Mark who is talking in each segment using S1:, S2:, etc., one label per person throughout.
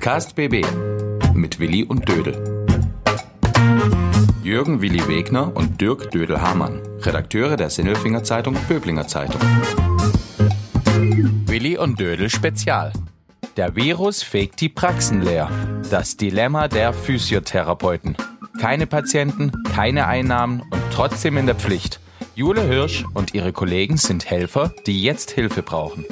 S1: Podcast BB mit Willi und Dödel. Jürgen Willi Wegner und Dirk Dödel-Hamann, Redakteure der Sinnelfinger Zeitung Böblinger Zeitung. Willi und Dödel Spezial. Der Virus fegt die Praxen leer. Das Dilemma der Physiotherapeuten. Keine Patienten, keine Einnahmen und trotzdem in der Pflicht. Jule Hirsch und ihre Kollegen sind Helfer, die jetzt Hilfe brauchen.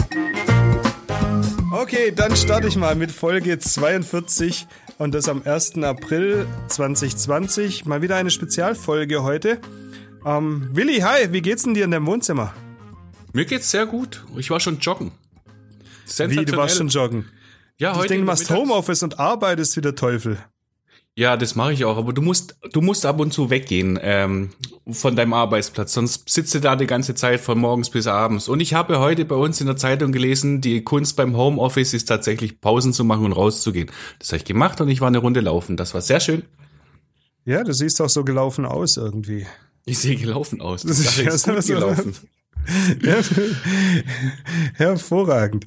S2: Okay, dann starte ich mal mit Folge 42 und das am 1. April 2020. Mal wieder eine Spezialfolge heute. Ähm, Willi, hi, wie geht's denn dir in deinem Wohnzimmer?
S3: Mir geht's sehr gut. Ich war schon joggen.
S2: Wie, du warst schon joggen?
S3: Ja,
S2: ich
S3: heute
S2: denke, du machst
S3: Mittags-
S2: Homeoffice und arbeitest wie der Teufel.
S3: Ja, das mache ich auch. Aber du musst, du musst ab und zu weggehen ähm, von deinem Arbeitsplatz, sonst sitzt du da die ganze Zeit von morgens bis abends. Und ich habe heute bei uns in der Zeitung gelesen, die Kunst beim Homeoffice ist tatsächlich Pausen zu machen und rauszugehen. Das habe ich gemacht und ich war eine Runde laufen. Das war sehr schön.
S2: Ja, du siehst auch so gelaufen aus irgendwie.
S3: Ich sehe gelaufen aus.
S2: Das
S3: Die
S2: ist ja
S3: gut gelaufen.
S2: Hervorragend.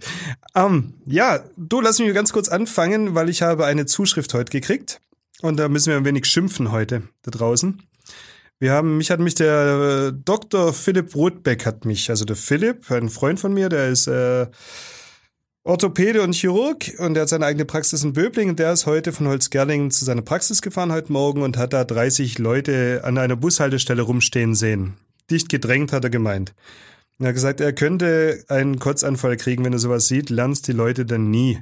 S2: Ähm, ja, du lass mich ganz kurz anfangen, weil ich habe eine Zuschrift heute gekriegt. Und da müssen wir ein wenig schimpfen heute da draußen. Wir haben, mich hat mich der äh, Dr. Philipp Rothbeck hat mich, also der Philipp, ein Freund von mir, der ist äh, Orthopäde und Chirurg und der hat seine eigene Praxis in Böbling und der ist heute von Holzgerlingen zu seiner Praxis gefahren heute Morgen und hat da 30 Leute an einer Bushaltestelle rumstehen sehen. Dicht gedrängt, hat er gemeint. Er hat gesagt, er könnte einen Kotzanfall kriegen, wenn er sowas sieht, lernst die Leute dann nie.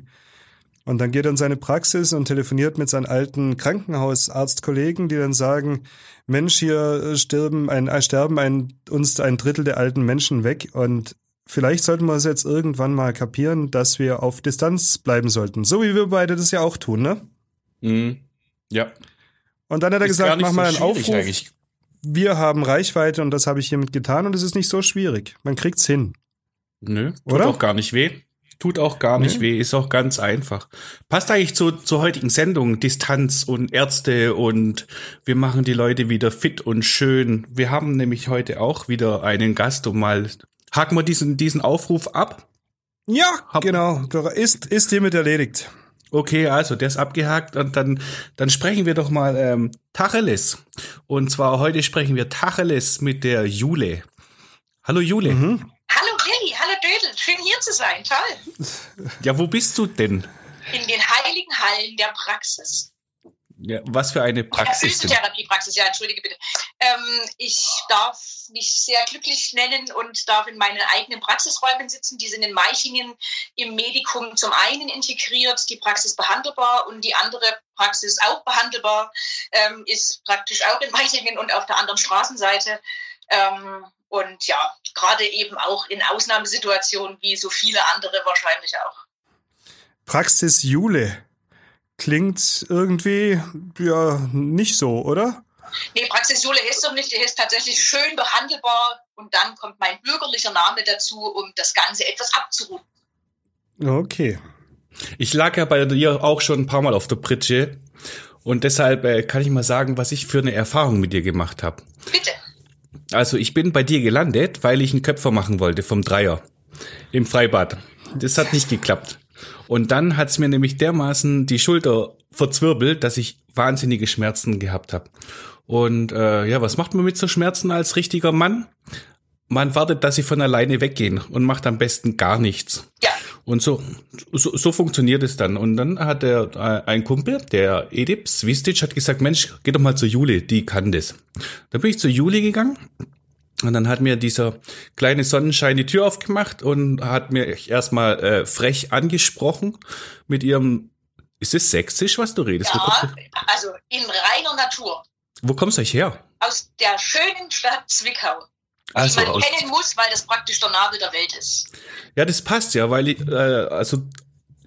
S2: Und dann geht er in seine Praxis und telefoniert mit seinen alten Krankenhausarztkollegen, die dann sagen, Mensch, hier sterben ein, äh, sterben ein, uns ein Drittel der alten Menschen weg und vielleicht sollten wir es jetzt irgendwann mal kapieren, dass wir auf Distanz bleiben sollten. So wie wir beide das ja auch tun, ne?
S3: Mhm. Ja.
S2: Und dann hat er
S3: Ist
S2: gesagt, mach
S3: so
S2: mal einen Aufruf.
S3: eigentlich.
S2: Wir haben Reichweite und das habe ich hiermit getan und es ist nicht so schwierig. Man kriegt's hin.
S3: Nö, tut
S2: Oder?
S3: auch gar nicht weh. Tut auch gar nicht
S2: Nee.
S3: weh, ist auch ganz einfach. Passt eigentlich zu, zur heutigen Sendung, Distanz und Ärzte und wir machen die Leute wieder fit und schön. Wir haben nämlich heute auch wieder einen Gast und mal haken wir diesen, diesen Aufruf ab.
S2: Ja,
S3: Hab-
S2: genau. Ist, ist hiermit erledigt.
S3: Okay, also der ist abgehakt und dann, dann sprechen wir doch mal ähm, Tacheles. Und zwar heute sprechen wir Tacheles mit der Jule. Hallo Jule.
S2: Mhm.
S4: Hallo Willi, hallo Dödel, zu sein, toll.
S3: Ja, wo bist du denn?
S4: In den heiligen Hallen der Praxis.
S3: Ja, was für eine Praxis denn?
S4: Physiotherapiepraxis, ja, entschuldige bitte. Ähm, ich darf mich sehr glücklich nennen und darf in meinen eigenen Praxisräumen sitzen. Die sind in Meichingen im Medikum zum einen integriert, die Praxis behandelbar und die andere Praxis auch behandelbar ähm, ist praktisch auch in Meichingen und auf der anderen Straßenseite. Ähm, und ja, gerade eben auch in Ausnahmesituationen wie so viele andere wahrscheinlich auch.
S2: Praxis Jule. Klingt irgendwie, ja, nicht so, oder?
S4: Nee, Praxis Jule heißt doch nicht, die heißt tatsächlich schön behandelbar und dann kommt mein bürgerlicher Name dazu, um das Ganze etwas abzurunden.
S2: Okay.
S3: Ich lag ja bei dir auch schon ein paar Mal auf der Pritsche und deshalb äh, kann ich mal sagen, was ich für eine Erfahrung mit dir gemacht habe.
S4: Bitte.
S3: Also ich bin bei dir gelandet, weil ich einen Köpfer machen wollte vom Dreier im Freibad. Das hat nicht geklappt. Und dann hat's mir nämlich dermaßen die Schulter verzwirbelt, dass ich wahnsinnige Schmerzen gehabt habe. Und äh, ja, was macht man mit so Schmerzen als richtiger Mann? Man wartet, dass sie von alleine weggehen und macht am besten gar nichts.
S4: Ja,
S3: Und so, so, so funktioniert es dann. Und dann hat der äh, ein Kumpel, der Edip Svistic, hat gesagt, Mensch, geh doch mal zur Jule, die kann das. Dann bin ich zur Jule gegangen und dann hat mir dieser kleine Sonnenschein die Tür aufgemacht und hat mir erstmal äh, frech angesprochen mit ihrem, ist es sächsisch, was du redest?
S4: Ja, also in reiner Natur.
S3: wo kommst du euch her?
S4: Aus der schönen Stadt Zwickau.
S3: Also
S4: die man kennen muss, weil das praktisch der Nabel der Welt ist.
S3: Ja, das passt ja, weil ich, äh, also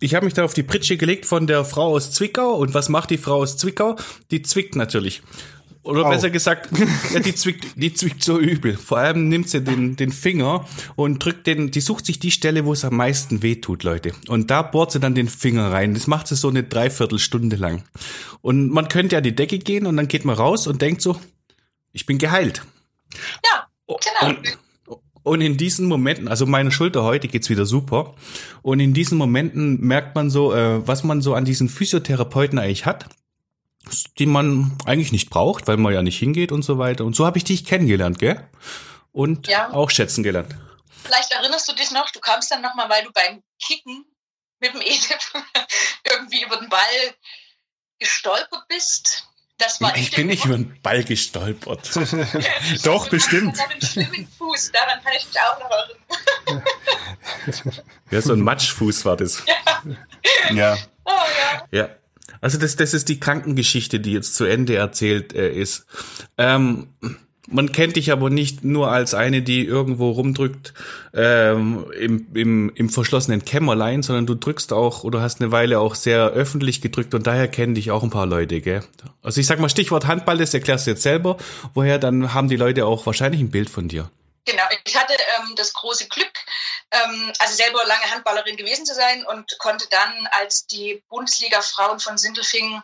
S3: ich habe mich da auf die Pritsche gelegt von der Frau aus Zwickau. Und was macht die Frau aus Zwickau? Die zwickt natürlich. Oder
S2: Au.
S3: besser gesagt, ja, die zwickt, die zwickt so übel. Vor allem nimmt sie den, den Finger und drückt den, die sucht sich die Stelle, wo es am meisten weh tut, Leute. Und da bohrt sie dann den Finger rein. Das macht sie so eine Dreiviertelstunde lang. Und man könnte ja die Decke gehen und dann geht man raus und denkt so, ich bin geheilt.
S4: Ja, genau.
S3: Und, Und in diesen Momenten, also meine Schulter heute geht's wieder super. Und in diesen Momenten merkt man so, äh, was man so an diesen Physiotherapeuten eigentlich hat, die man eigentlich nicht braucht, weil man ja nicht hingeht und so weiter. Und so habe ich dich kennengelernt, gell? Und ja. auch schätzen gelernt.
S4: Vielleicht erinnerst du dich noch, du kamst dann nochmal, weil du beim Kicken mit dem Edith irgendwie über den Ball gestolpert bist.
S3: Das war ich bin nicht über den Ball gestolpert.
S2: Doch, bestimmt.
S4: Mit einem schlimmen Fuß, daran kann ich mich auch noch erinnern.
S3: ja, so ein Matschfuß war das.
S2: Ja. ja.
S4: Oh, ja.
S3: ja. Also das, das ist die Krankengeschichte, die jetzt zu Ende erzählt äh, ist. Ähm, man kennt dich aber nicht nur als eine, die irgendwo rumdrückt ähm, im, im, im verschlossenen Kämmerlein, sondern du drückst auch oder hast eine Weile auch sehr öffentlich gedrückt und daher kennen dich auch ein paar Leute, gell? Also ich sag mal Stichwort Handball, das erklärst du jetzt selber. Woher dann haben die Leute auch wahrscheinlich ein Bild von dir?
S4: Genau, ich hatte ähm, das große Glück, ähm, also selber lange Handballerin gewesen zu sein und konnte dann, als die Bundesliga-Frauen von Sindelfingen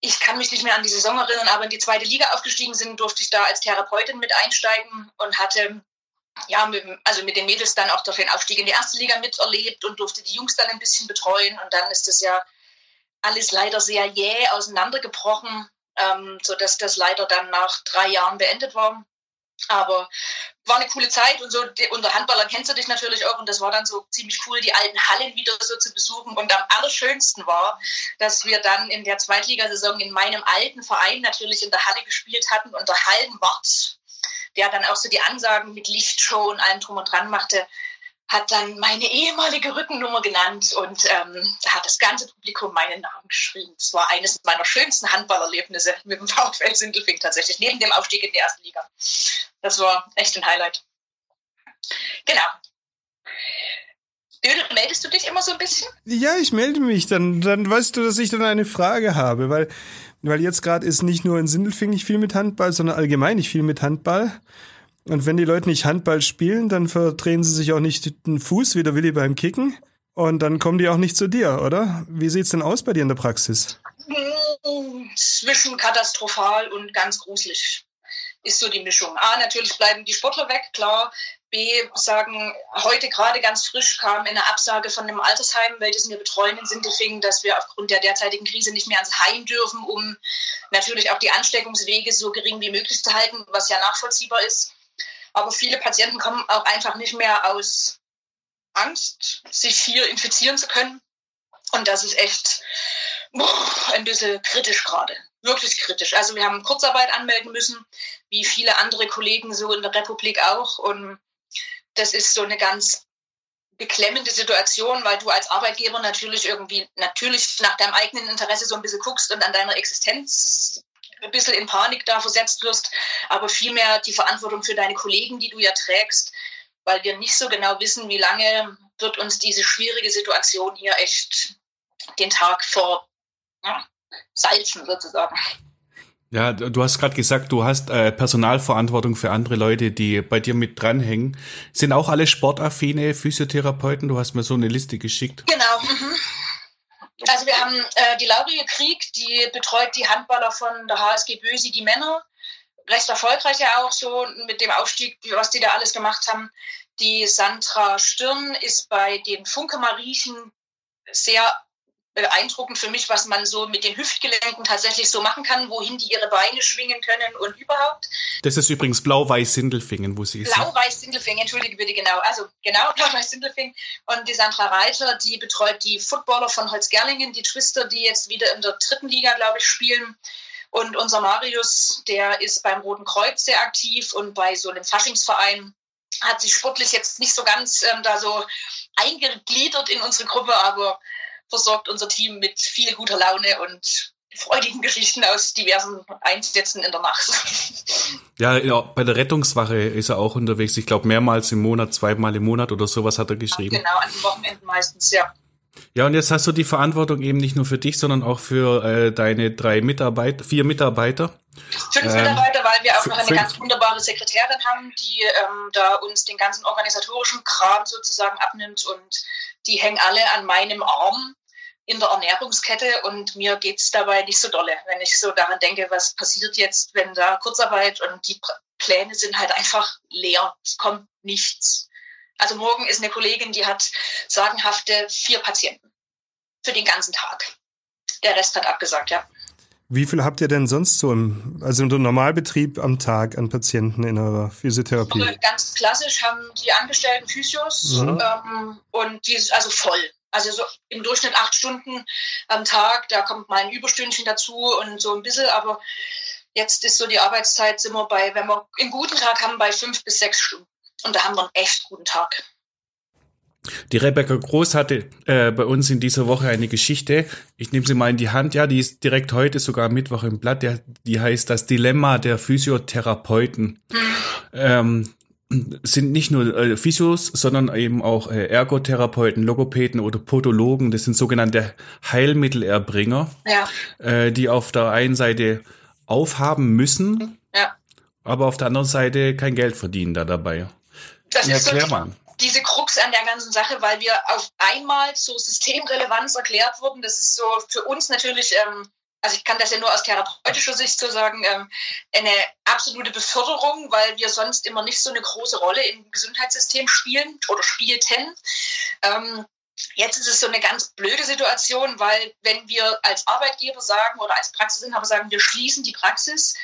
S4: ich kann mich nicht mehr an die Saison erinnern, aber in die zweite Liga aufgestiegen sind, durfte ich da als Therapeutin mit einsteigen und hatte ja, mit, also mit den Mädels dann auch den Aufstieg in die erste Liga miterlebt und durfte die Jungs dann ein bisschen betreuen. Und dann ist das ja alles leider sehr jäh auseinandergebrochen, ähm, sodass das leider dann nach drei Jahren beendet war. Aber war eine coole Zeit und so unter Handballern kennst du dich natürlich auch und das war dann so ziemlich cool, die alten Hallen wieder so zu besuchen. Und am allerschönsten war, dass wir dann in der Zweitligasaison in meinem alten Verein natürlich in der Halle gespielt hatten und der Hallenwart, der dann auch so die Ansagen mit Lichtshow und allem drum und dran machte, hat dann meine ehemalige Rückennummer genannt und ähm, da hat das ganze Publikum meinen Namen geschrieben. Das war eines meiner schönsten Handballerlebnisse mit dem VfL Sindelfing tatsächlich, neben dem Aufstieg in die erste Liga. Das war echt ein Highlight. Genau. Dödel, meldest du dich immer so ein bisschen?
S2: Ja, ich melde mich. Dann, dann weißt du, dass ich dann eine Frage habe, weil, weil jetzt gerade ist nicht nur in Sindelfing nicht viel mit Handball, sondern allgemein nicht viel mit Handball. Und wenn die Leute nicht Handball spielen, dann verdrehen sie sich auch nicht den Fuß wie der Willi beim Kicken. Und dann kommen die auch nicht zu dir, oder? Wie sieht's denn aus bei dir in der Praxis?
S4: Zwischen katastrophal und ganz gruselig ist so die Mischung. A, natürlich bleiben die Sportler weg, klar. B, sagen, heute gerade ganz frisch kam eine Absage von einem Altersheim, welches wir betreuen in Sindelfingen, dass wir aufgrund der derzeitigen Krise nicht mehr ans Heim dürfen, um natürlich auch die Ansteckungswege so gering wie möglich zu halten, was ja nachvollziehbar ist. Aber viele Patienten kommen auch einfach nicht mehr aus Angst, sich hier infizieren zu können. Und das ist echt ein bisschen kritisch gerade. Wirklich kritisch. Also wir haben Kurzarbeit anmelden müssen, wie viele andere Kollegen so in der Republik auch. Und das ist so eine ganz beklemmende Situation, weil du als Arbeitgeber natürlich irgendwie natürlich nach deinem eigenen Interesse so ein bisschen guckst und an deiner Existenz ein bisschen in Panik da versetzt wirst, aber vielmehr die Verantwortung für deine Kollegen, die du ja trägst, weil wir nicht so genau wissen, wie lange wird uns diese schwierige Situation hier echt den Tag vor ja, salzen sozusagen.
S3: Ja, du hast gerade gesagt, du hast äh, Personalverantwortung für andere Leute, die bei dir mit dranhängen. Sind auch alle sportaffine Physiotherapeuten? Du hast mir so eine Liste geschickt.
S4: Genau. Mhm. Haben äh, die Laurie Krieg, die betreut die Handballer von der HSG Bösi, die Männer. Recht erfolgreich ja auch so mit dem Aufstieg, was die da alles gemacht haben. Die Sandra Stirn ist bei den Funke Mariechen sehr beeindruckend für mich, was man so mit den Hüftgelenken tatsächlich so machen kann, wohin die ihre Beine schwingen können und überhaupt.
S3: Das ist übrigens Blau-Weiß-Sindelfingen, wo sie ist.
S4: Blau-Weiß-Sindelfingen, entschuldige bitte, genau. Also genau, Blau-Weiß-Sindelfingen. Und die Sandra Reiter, die betreut die Footballer von Holzgerlingen, die Twister, die jetzt wieder in der dritten Liga, glaube ich, spielen. Und unser Marius, der ist beim Roten Kreuz sehr aktiv und bei so einem Faschingsverein hat sich sportlich jetzt nicht so ganz ähm, da so eingegliedert in unsere Gruppe, aber versorgt unser Team mit viel guter Laune und freudigen Geschichten aus diversen Einsätzen in der Nacht.
S3: Ja, ja, bei der Rettungswache ist er auch unterwegs. Ich glaube, mehrmals im Monat, zweimal im Monat oder sowas hat er geschrieben.
S4: Genau, an den Wochenenden meistens, ja.
S3: Ja, und jetzt hast du die Verantwortung eben nicht nur für dich, sondern auch für äh, deine drei Mitarbeiter, vier Mitarbeiter.
S4: Fünf ähm, Mitarbeiter, weil wir auch noch eine ganz wunderbare Sekretärin haben, die ähm, da uns den ganzen organisatorischen Kram sozusagen abnimmt und die hängen alle an meinem Arm in der Ernährungskette und mir geht es dabei nicht so dolle, wenn ich so daran denke, was passiert jetzt, wenn da Kurzarbeit und die Pläne sind halt einfach leer. Es kommt nichts. Also morgen ist eine Kollegin, die hat sagenhafte vier Patienten für den ganzen Tag. Der Rest hat abgesagt, ja.
S2: Wie viel habt ihr denn sonst so im, also im Normalbetrieb am Tag an Patienten in eurer Physiotherapie?
S4: Also ganz klassisch haben die Angestellten Physios mhm. ähm, und die ist also voll. Also so im Durchschnitt acht Stunden am Tag, da kommt mal ein Überstündchen dazu und so ein bisschen, aber jetzt ist so die Arbeitszeit, sind wir bei, wenn wir einen guten Tag haben, bei fünf bis sechs Stunden. Und da haben wir einen echt guten Tag.
S3: Die Rebecca Groß hatte äh, bei uns in dieser Woche eine Geschichte. Ich nehme sie mal in die Hand. Ja, die ist direkt heute sogar Mittwoch im Blatt. Der, die heißt das Dilemma der Physiotherapeuten. Mhm. Ähm, sind nicht nur äh, Physios, sondern eben auch äh, Ergotherapeuten, Logopäden oder Podologen. Das sind sogenannte Heilmittelerbringer, ja. äh, die auf der einen Seite aufhaben müssen, ja. aber auf der anderen Seite kein Geld verdienen da dabei.
S4: Das ja, ist so mal diese Krux an der ganzen Sache, weil wir auf einmal zur Systemrelevanz erklärt wurden. Das ist so für uns natürlich, ähm, also ich kann das ja nur aus therapeutischer Sicht so sagen, ähm, eine absolute Beförderung, weil wir sonst immer nicht so eine große Rolle im Gesundheitssystem spielen oder spielten. Ähm, Jetzt ist es so eine ganz blöde Situation, weil wenn wir als Arbeitgeber sagen oder als Praxisinhaber sagen, wir schließen die Praxis,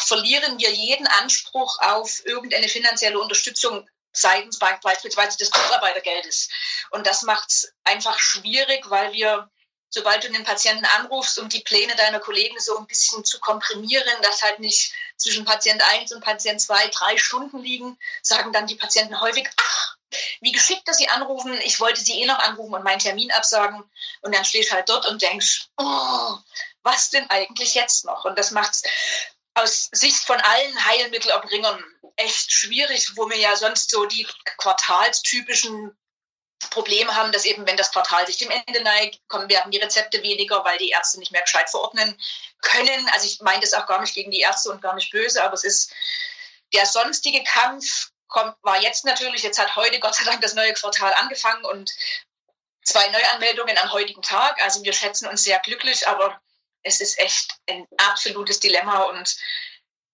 S4: verlieren wir jeden Anspruch auf irgendeine finanzielle Unterstützung seitens beispielsweise des Kurzarbeitergeldes. Und das macht es einfach schwierig, weil wir, sobald du den Patienten anrufst, um die Pläne deiner Kollegen so ein bisschen zu komprimieren, dass halt nicht zwischen Patient 1 und Patient 2 drei Stunden liegen, sagen dann die Patienten häufig, ach, wie geschickt, dass sie anrufen, ich wollte sie eh noch anrufen und meinen Termin absagen. Und dann stehst du halt dort und denkst, oh, was denn eigentlich jetzt noch? Und das macht es aus Sicht von allen Heilmittelerbringern echt schwierig, wo wir ja sonst so die quartalstypischen Probleme haben, dass eben, wenn das Quartal sich dem Ende neigt, kommen werden die Rezepte weniger, weil die Ärzte nicht mehr gescheit verordnen können. Also ich meine das auch gar nicht gegen die Ärzte und gar nicht böse, aber es ist der sonstige Kampf kommt, war jetzt natürlich, jetzt hat heute Gott sei Dank das neue Quartal angefangen und zwei Neuanmeldungen am heutigen Tag. Also wir schätzen uns sehr glücklich, aber es ist echt ein absolutes Dilemma und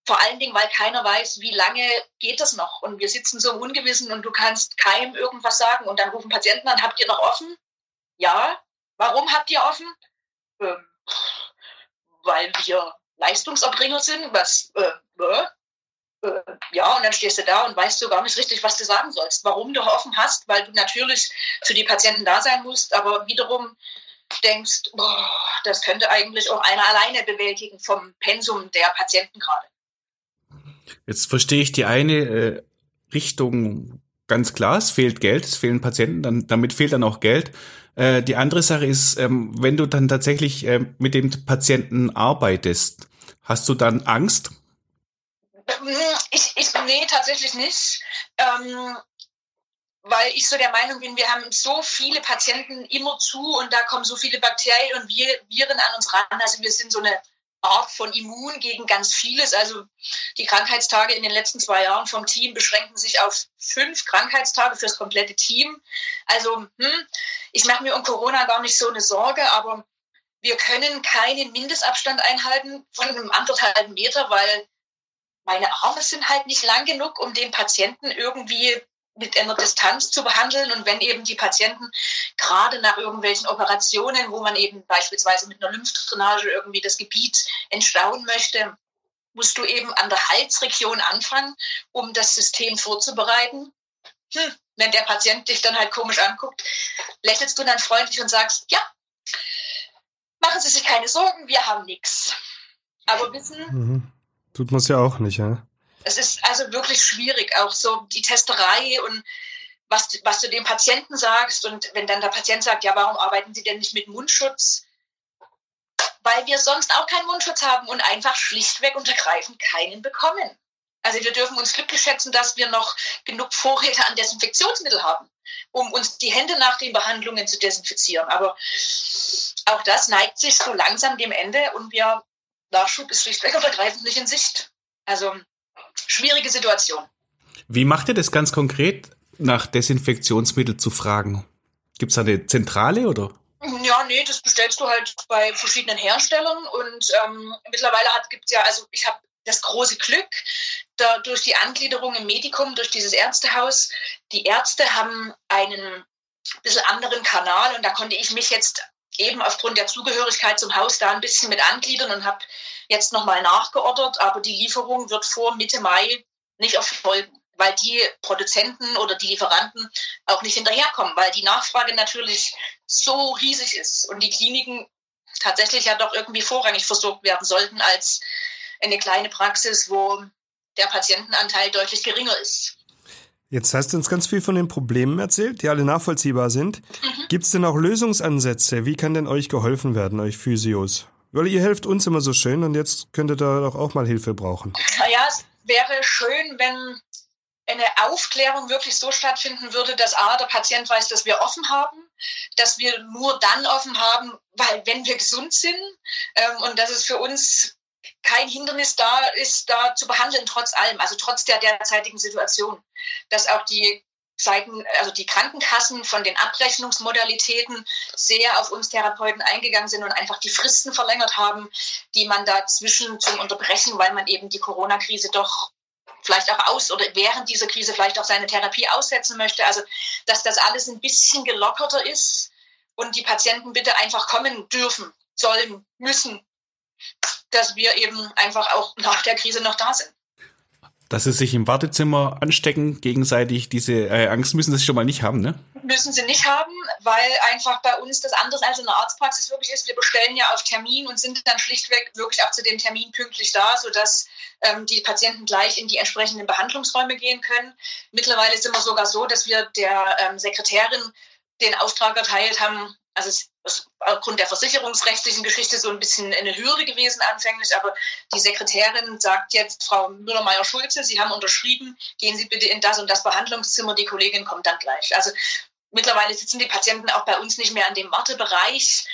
S4: vor allen Dingen, weil keiner weiß, wie lange geht das noch. Und wir sitzen so im Ungewissen und du kannst keinem irgendwas sagen. Und dann rufen Patienten an, habt ihr noch offen? Ja. Warum habt ihr offen? Ähm, weil wir Leistungserbringer sind. Was? Äh, äh, ja, und dann stehst du da und weißt du gar nicht richtig, was du sagen sollst. Warum du offen hast, weil du natürlich für die Patienten da sein musst, aber wiederum denkst, boah, das könnte eigentlich auch einer alleine bewältigen vom Pensum der Patienten gerade.
S3: Jetzt verstehe ich die eine äh, Richtung ganz klar, es fehlt Geld, es fehlen Patienten, dann, damit fehlt dann auch Geld. Äh, die andere Sache ist, ähm, wenn du dann tatsächlich äh, mit dem Patienten arbeitest, hast du dann Angst?
S4: Ich, ich nee, tatsächlich nicht. Ähm, weil ich so der Meinung bin, wir haben so viele Patienten immer zu und da kommen so viele Bakterien und Viren an uns ran. Also wir sind so eine Art von Immun gegen ganz vieles. Also die Krankheitstage in den letzten zwei Jahren vom Team beschränken sich auf fünf Krankheitstage fürs komplette Team. Also hm, ich mache mir um Corona gar nicht so eine Sorge, aber wir können keinen Mindestabstand einhalten von einem anderthalben Meter, weil meine Arme sind halt nicht lang genug, um den Patienten irgendwie mit einer Distanz zu behandeln und wenn eben die Patienten gerade nach irgendwelchen Operationen, wo man eben beispielsweise mit einer Lymphdrainage irgendwie das Gebiet entstauen möchte, musst du eben an der Halsregion anfangen, um das System vorzubereiten. Hm, wenn der Patient dich dann halt komisch anguckt, lächelst du dann freundlich und sagst, ja, machen Sie sich keine Sorgen, wir haben nichts. Aber wissen. Mhm.
S2: Tut man es ja auch nicht, ja?
S4: Es ist also wirklich schwierig, auch so die Testerei und was, was du dem Patienten sagst. Und wenn dann der Patient sagt, ja, warum arbeiten Sie denn nicht mit Mundschutz? Weil wir sonst auch keinen Mundschutz haben und einfach schlichtweg und ergreifend keinen bekommen. Also wir dürfen uns glücklich schätzen, dass wir noch genug Vorräte an Desinfektionsmittel haben, um uns die Hände nach den Behandlungen zu desinfizieren. Aber auch das neigt sich so langsam dem Ende und wir Nachschub ist schlichtweg und ergreifend nicht in Sicht. Also schwierige Situation.
S3: Wie macht ihr das ganz konkret, nach Desinfektionsmittel zu fragen? Gibt es da eine Zentrale oder?
S4: Ja, nee, das bestellst du halt bei verschiedenen Herstellern und ähm, mittlerweile gibt es ja, also ich habe das große Glück, da, durch die Angliederung im Medikum, durch dieses Ärztehaus, die Ärzte haben einen bisschen anderen Kanal und da konnte ich mich jetzt eben aufgrund der Zugehörigkeit zum Haus da ein bisschen mit angliedern und habe jetzt nochmal nachgeordert, aber die Lieferung wird vor Mitte Mai nicht erfolgen, weil die Produzenten oder die Lieferanten auch nicht hinterherkommen, weil die Nachfrage natürlich so riesig ist und die Kliniken tatsächlich ja doch irgendwie vorrangig versorgt werden sollten als eine kleine Praxis, wo der Patientenanteil deutlich geringer ist.
S2: Jetzt hast du uns ganz viel von den Problemen erzählt, die alle nachvollziehbar sind. Mhm. Gibt es denn auch Lösungsansätze? Wie kann denn euch geholfen werden, euch Physios? Weil ihr helft uns immer so schön und jetzt könntet ihr doch auch mal Hilfe brauchen.
S4: Naja, es wäre schön, wenn eine Aufklärung wirklich so stattfinden würde, dass A, der Patient weiß, dass wir offen haben, dass wir nur dann offen haben, weil wenn wir gesund sind ähm, und dass es für uns kein Hindernis da ist, da zu behandeln, trotz allem, also trotz der derzeitigen Situation. Dass auch die Seiten, also die Krankenkassen von den Abrechnungsmodalitäten sehr auf uns Therapeuten eingegangen sind und einfach die Fristen verlängert haben, die man dazwischen zum Unterbrechen, weil man eben die Corona-Krise doch vielleicht auch aus oder während dieser Krise vielleicht auch seine Therapie aussetzen möchte. Also, dass das alles ein bisschen gelockerter ist und die Patienten bitte einfach kommen dürfen, sollen, müssen, dass wir eben einfach auch nach der Krise noch da sind.
S3: Dass sie sich im Wartezimmer anstecken, gegenseitig, diese äh, Angst müssen sie schon mal nicht haben, ne?
S4: Müssen sie nicht haben, weil einfach bei uns das anders als in der Arztpraxis wirklich ist. Wir bestellen ja auf Termin und sind dann schlichtweg wirklich auch zu dem Termin pünktlich da, sodass ähm, die Patienten gleich in die entsprechenden Behandlungsräume gehen können. Mittlerweile sind wir sogar so, dass wir der ähm, Sekretärin den Auftrag erteilt haben, also es ist aufgrund der versicherungsrechtlichen Geschichte so ein bisschen eine Hürde gewesen anfänglich, aber die Sekretärin sagt jetzt, Frau Müller-Meyer-Schulze, Sie haben unterschrieben, gehen Sie bitte in das und das Behandlungszimmer, die Kollegin kommt dann gleich. Also mittlerweile sitzen die Patienten auch bei uns nicht mehr an dem Wartebereich.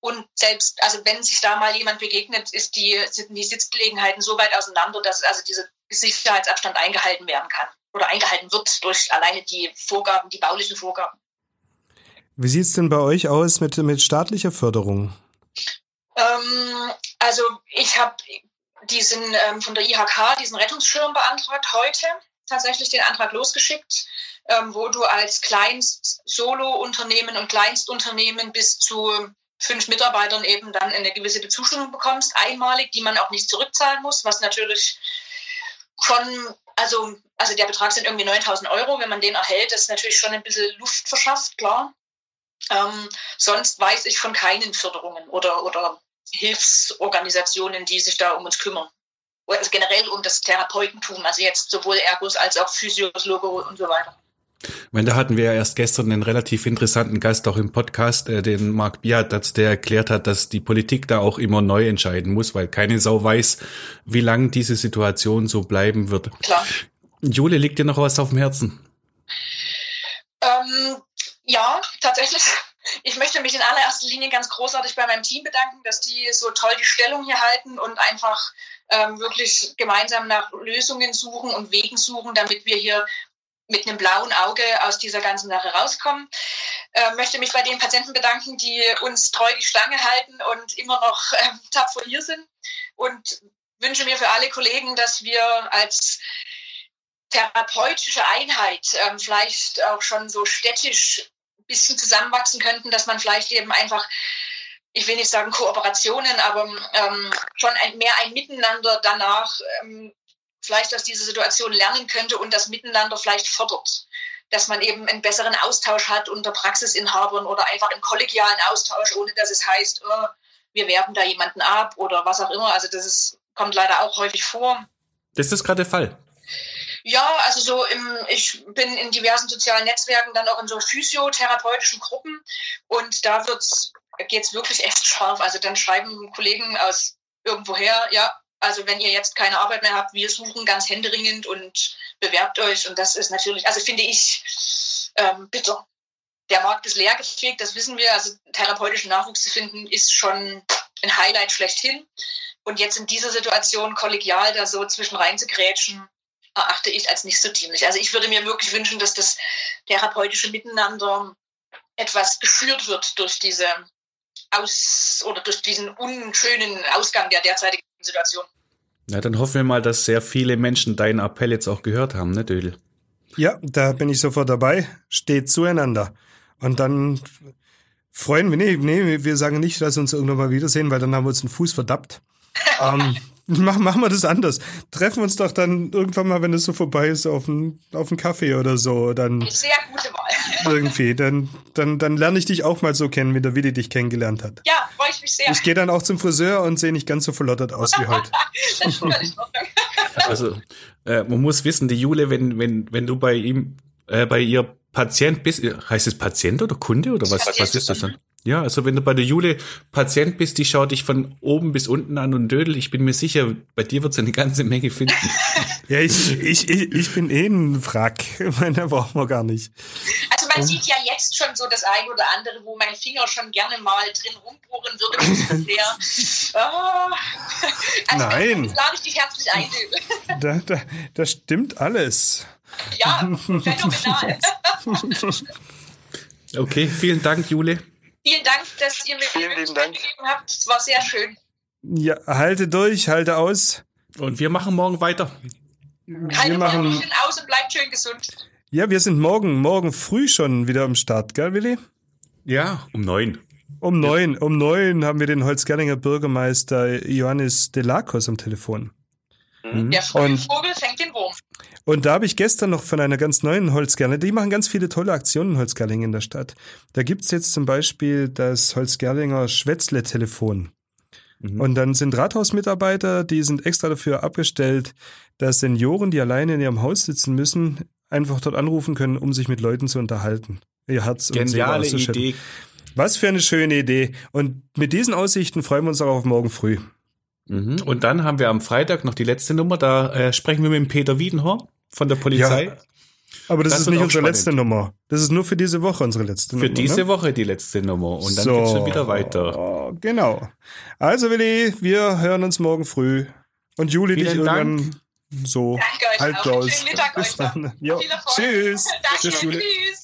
S4: Und selbst, also wenn sich da mal jemand begegnet, ist die, sind die Sitzgelegenheiten so weit auseinander, dass also dieser Sicherheitsabstand eingehalten werden kann oder eingehalten wird durch alleine die Vorgaben, die baulichen Vorgaben.
S2: Wie sieht es denn bei euch aus mit, mit staatlicher Förderung?
S4: Ähm, also ich habe diesen ähm, von der IHK diesen Rettungsschirm beantragt heute tatsächlich den Antrag losgeschickt, ähm, wo du als Kleinst-Solo-Unternehmen und Kleinstunternehmen bis zu fünf Mitarbeitern eben dann eine gewisse Bezuschussung bekommst, einmalig, die man auch nicht zurückzahlen muss, was natürlich schon, also, also der Betrag sind irgendwie 9000 Euro, wenn man den erhält, das ist natürlich schon ein bisschen Luft verschafft, klar. Ähm, sonst weiß ich von keinen Förderungen oder, oder Hilfsorganisationen, die sich da um uns kümmern. Also generell um das Therapeutentum, also jetzt sowohl Ergos als auch Physios, Logo und so weiter.
S3: Ich meine, da hatten wir ja erst gestern einen relativ interessanten Gast auch im Podcast, äh, den Marc Biadatz, der erklärt hat, dass die Politik da auch immer neu entscheiden muss, weil keine Sau weiß, wie lange diese Situation so bleiben wird.
S4: Klar.
S3: Jule, liegt dir noch was auf dem Herzen?
S4: Ähm, ja, tatsächlich. Ich möchte mich in allererster Linie ganz großartig bei meinem Team bedanken, dass die so toll die Stellung hier halten und einfach ähm, wirklich gemeinsam nach Lösungen suchen und Wegen suchen, damit wir hier mit einem blauen Auge aus dieser ganzen Sache rauskommen. Äh, möchte mich bei den Patienten bedanken, die uns treu die Stange halten und immer noch äh, tapfer hier sind. Und wünsche mir für alle Kollegen, dass wir als therapeutische Einheit ähm, vielleicht auch schon so städtisch bisschen zusammenwachsen könnten, dass man vielleicht eben einfach, ich will nicht sagen Kooperationen, aber ähm, schon ein, mehr ein Miteinander danach ähm, vielleicht aus dieser Situation lernen könnte und das Miteinander vielleicht fördert. Dass man eben einen besseren Austausch hat unter Praxisinhabern oder einfach einen kollegialen Austausch, ohne dass es heißt, oh, wir werben da jemanden ab oder was auch immer. Also das ist, kommt leider auch häufig vor.
S3: Das ist gerade der Fall.
S4: Ja, also so im, ich bin in diversen sozialen Netzwerken, dann auch in so physiotherapeutischen Gruppen und da wird's, geht's wirklich echt scharf. Also dann schreiben Kollegen aus irgendwoher, ja, also wenn ihr jetzt keine Arbeit mehr habt, wir suchen ganz händeringend und bewerbt euch und das ist natürlich, also finde ich ähm, bitter. Der Markt ist leer gefegt, das wissen wir. Also therapeutischen Nachwuchs zu finden ist schon ein Highlight schlechthin. Und jetzt in dieser Situation kollegial da so zwischen rein zu grätschen, erachte ich als nicht so dienlich. Also ich würde mir wirklich wünschen, dass das therapeutische Miteinander etwas geschürt wird durch diese Aus- oder durch diesen unschönen Ausgang der derzeitigen Situation.
S3: Ja, dann hoffen wir mal, dass sehr viele Menschen deinen Appell jetzt auch gehört haben, ne, Dödel?
S2: Ja, da bin ich sofort dabei. Steht zueinander. Und dann freuen wir, nee, nee, wir sagen nicht, dass wir uns irgendwann mal wiedersehen, weil dann haben wir uns den Fuß verdappt. ähm, machen, machen wir das anders. Treffen wir uns doch dann irgendwann mal, wenn es so vorbei ist, auf einen, auf einen Kaffee oder so. Dann
S4: Sehr gute Wahl.
S2: irgendwie. Dann, dann, dann lerne ich dich auch mal so kennen, wie der Willi dich kennengelernt hat.
S4: Ja, freue ich mich sehr.
S2: Ich gehe dann auch zum Friseur und sehe nicht ganz so verlottert aus wie heute.
S4: das ist.
S3: Also, äh, man muss wissen, die Jule, wenn, wenn, wenn du bei ihm, äh, bei ihr Patient bist, äh, heißt es Patient oder Kunde oder was,
S4: Patient.
S3: was ist das dann? Ja, also wenn du bei der Jule Patient bist, die schaut dich von oben bis unten an und Dödel, ich bin mir sicher, bei dir wird sie eine ganze Menge finden.
S2: Ja, ich, ich, ich, ich bin eh ein Wrack. Meine brauchen wir gar nicht.
S4: Also man sieht ja jetzt schon so das eine oder andere, wo mein Finger schon gerne mal drin rumbohren würde. Sehr, oh. also
S2: Nein.
S4: Das lade ich dich herzlich ein.
S2: Da, da, das stimmt alles.
S4: Ja, phänomenal.
S3: Okay, vielen Dank, Jule.
S4: Vielen Dank, dass ihr mir
S2: Vielen
S4: die
S2: lieben
S4: Möglichkeit
S2: Dank.
S4: gegeben habt. Es war sehr schön.
S2: Ja, halte durch, halte aus.
S3: Und wir machen morgen weiter.
S4: Haltet
S2: Wir machen,
S4: schön aus und bleibt schön gesund.
S2: ja, wir sind morgen, morgen früh schon wieder am Start, gell, Willi?
S3: Ja, um neun.
S2: Um neun, um neun haben wir den Holzgerlinger Bürgermeister Johannes Delakos am Telefon.
S4: Der frühe
S2: Und-
S4: Vogel fängt den Wurm.
S2: Und da habe ich gestern noch von einer ganz neuen Holzgerling, die machen ganz viele tolle Aktionen in Holzgerling in der Stadt. Da gibt's jetzt zum Beispiel das Holzgerlinger Schwätzle-Telefon.
S3: Mhm.
S2: Und dann sind Rathausmitarbeiter, die sind extra dafür abgestellt, dass Senioren, die alleine in ihrem Haus sitzen müssen, einfach dort anrufen können, um sich mit Leuten zu unterhalten. Ihr Herz und
S3: Geniale
S2: auszuschütten.
S3: Idee.
S2: Was für eine schöne Idee. Und mit diesen Aussichten freuen wir uns auch auf morgen früh.
S3: Mhm. Und dann haben wir am Freitag noch die letzte Nummer, da äh, sprechen wir mit dem Peter Wiedenhorn von der Polizei.
S2: Ja, Aber das,
S3: Das
S2: ist nicht unsere
S3: spannend.
S2: letzte Nummer. Das ist nur für diese Woche unsere letzte
S3: Für
S2: Nummer.
S3: diese
S2: ne?
S3: Woche die letzte Nummer. Und dann geht's schon wieder weiter.
S2: Genau. Also Willi, wir hören uns morgen früh. Und Juli dich
S3: Vielen Dank.
S2: irgendwann so
S4: Danke euch
S2: halb
S4: auch.
S2: aus.
S4: Schönen Mittag
S2: Bis dann. Jo.
S4: Viel Erfolg.
S2: Tschüss.
S4: Danke.
S2: Tschüss, Juli.
S4: Tschüss.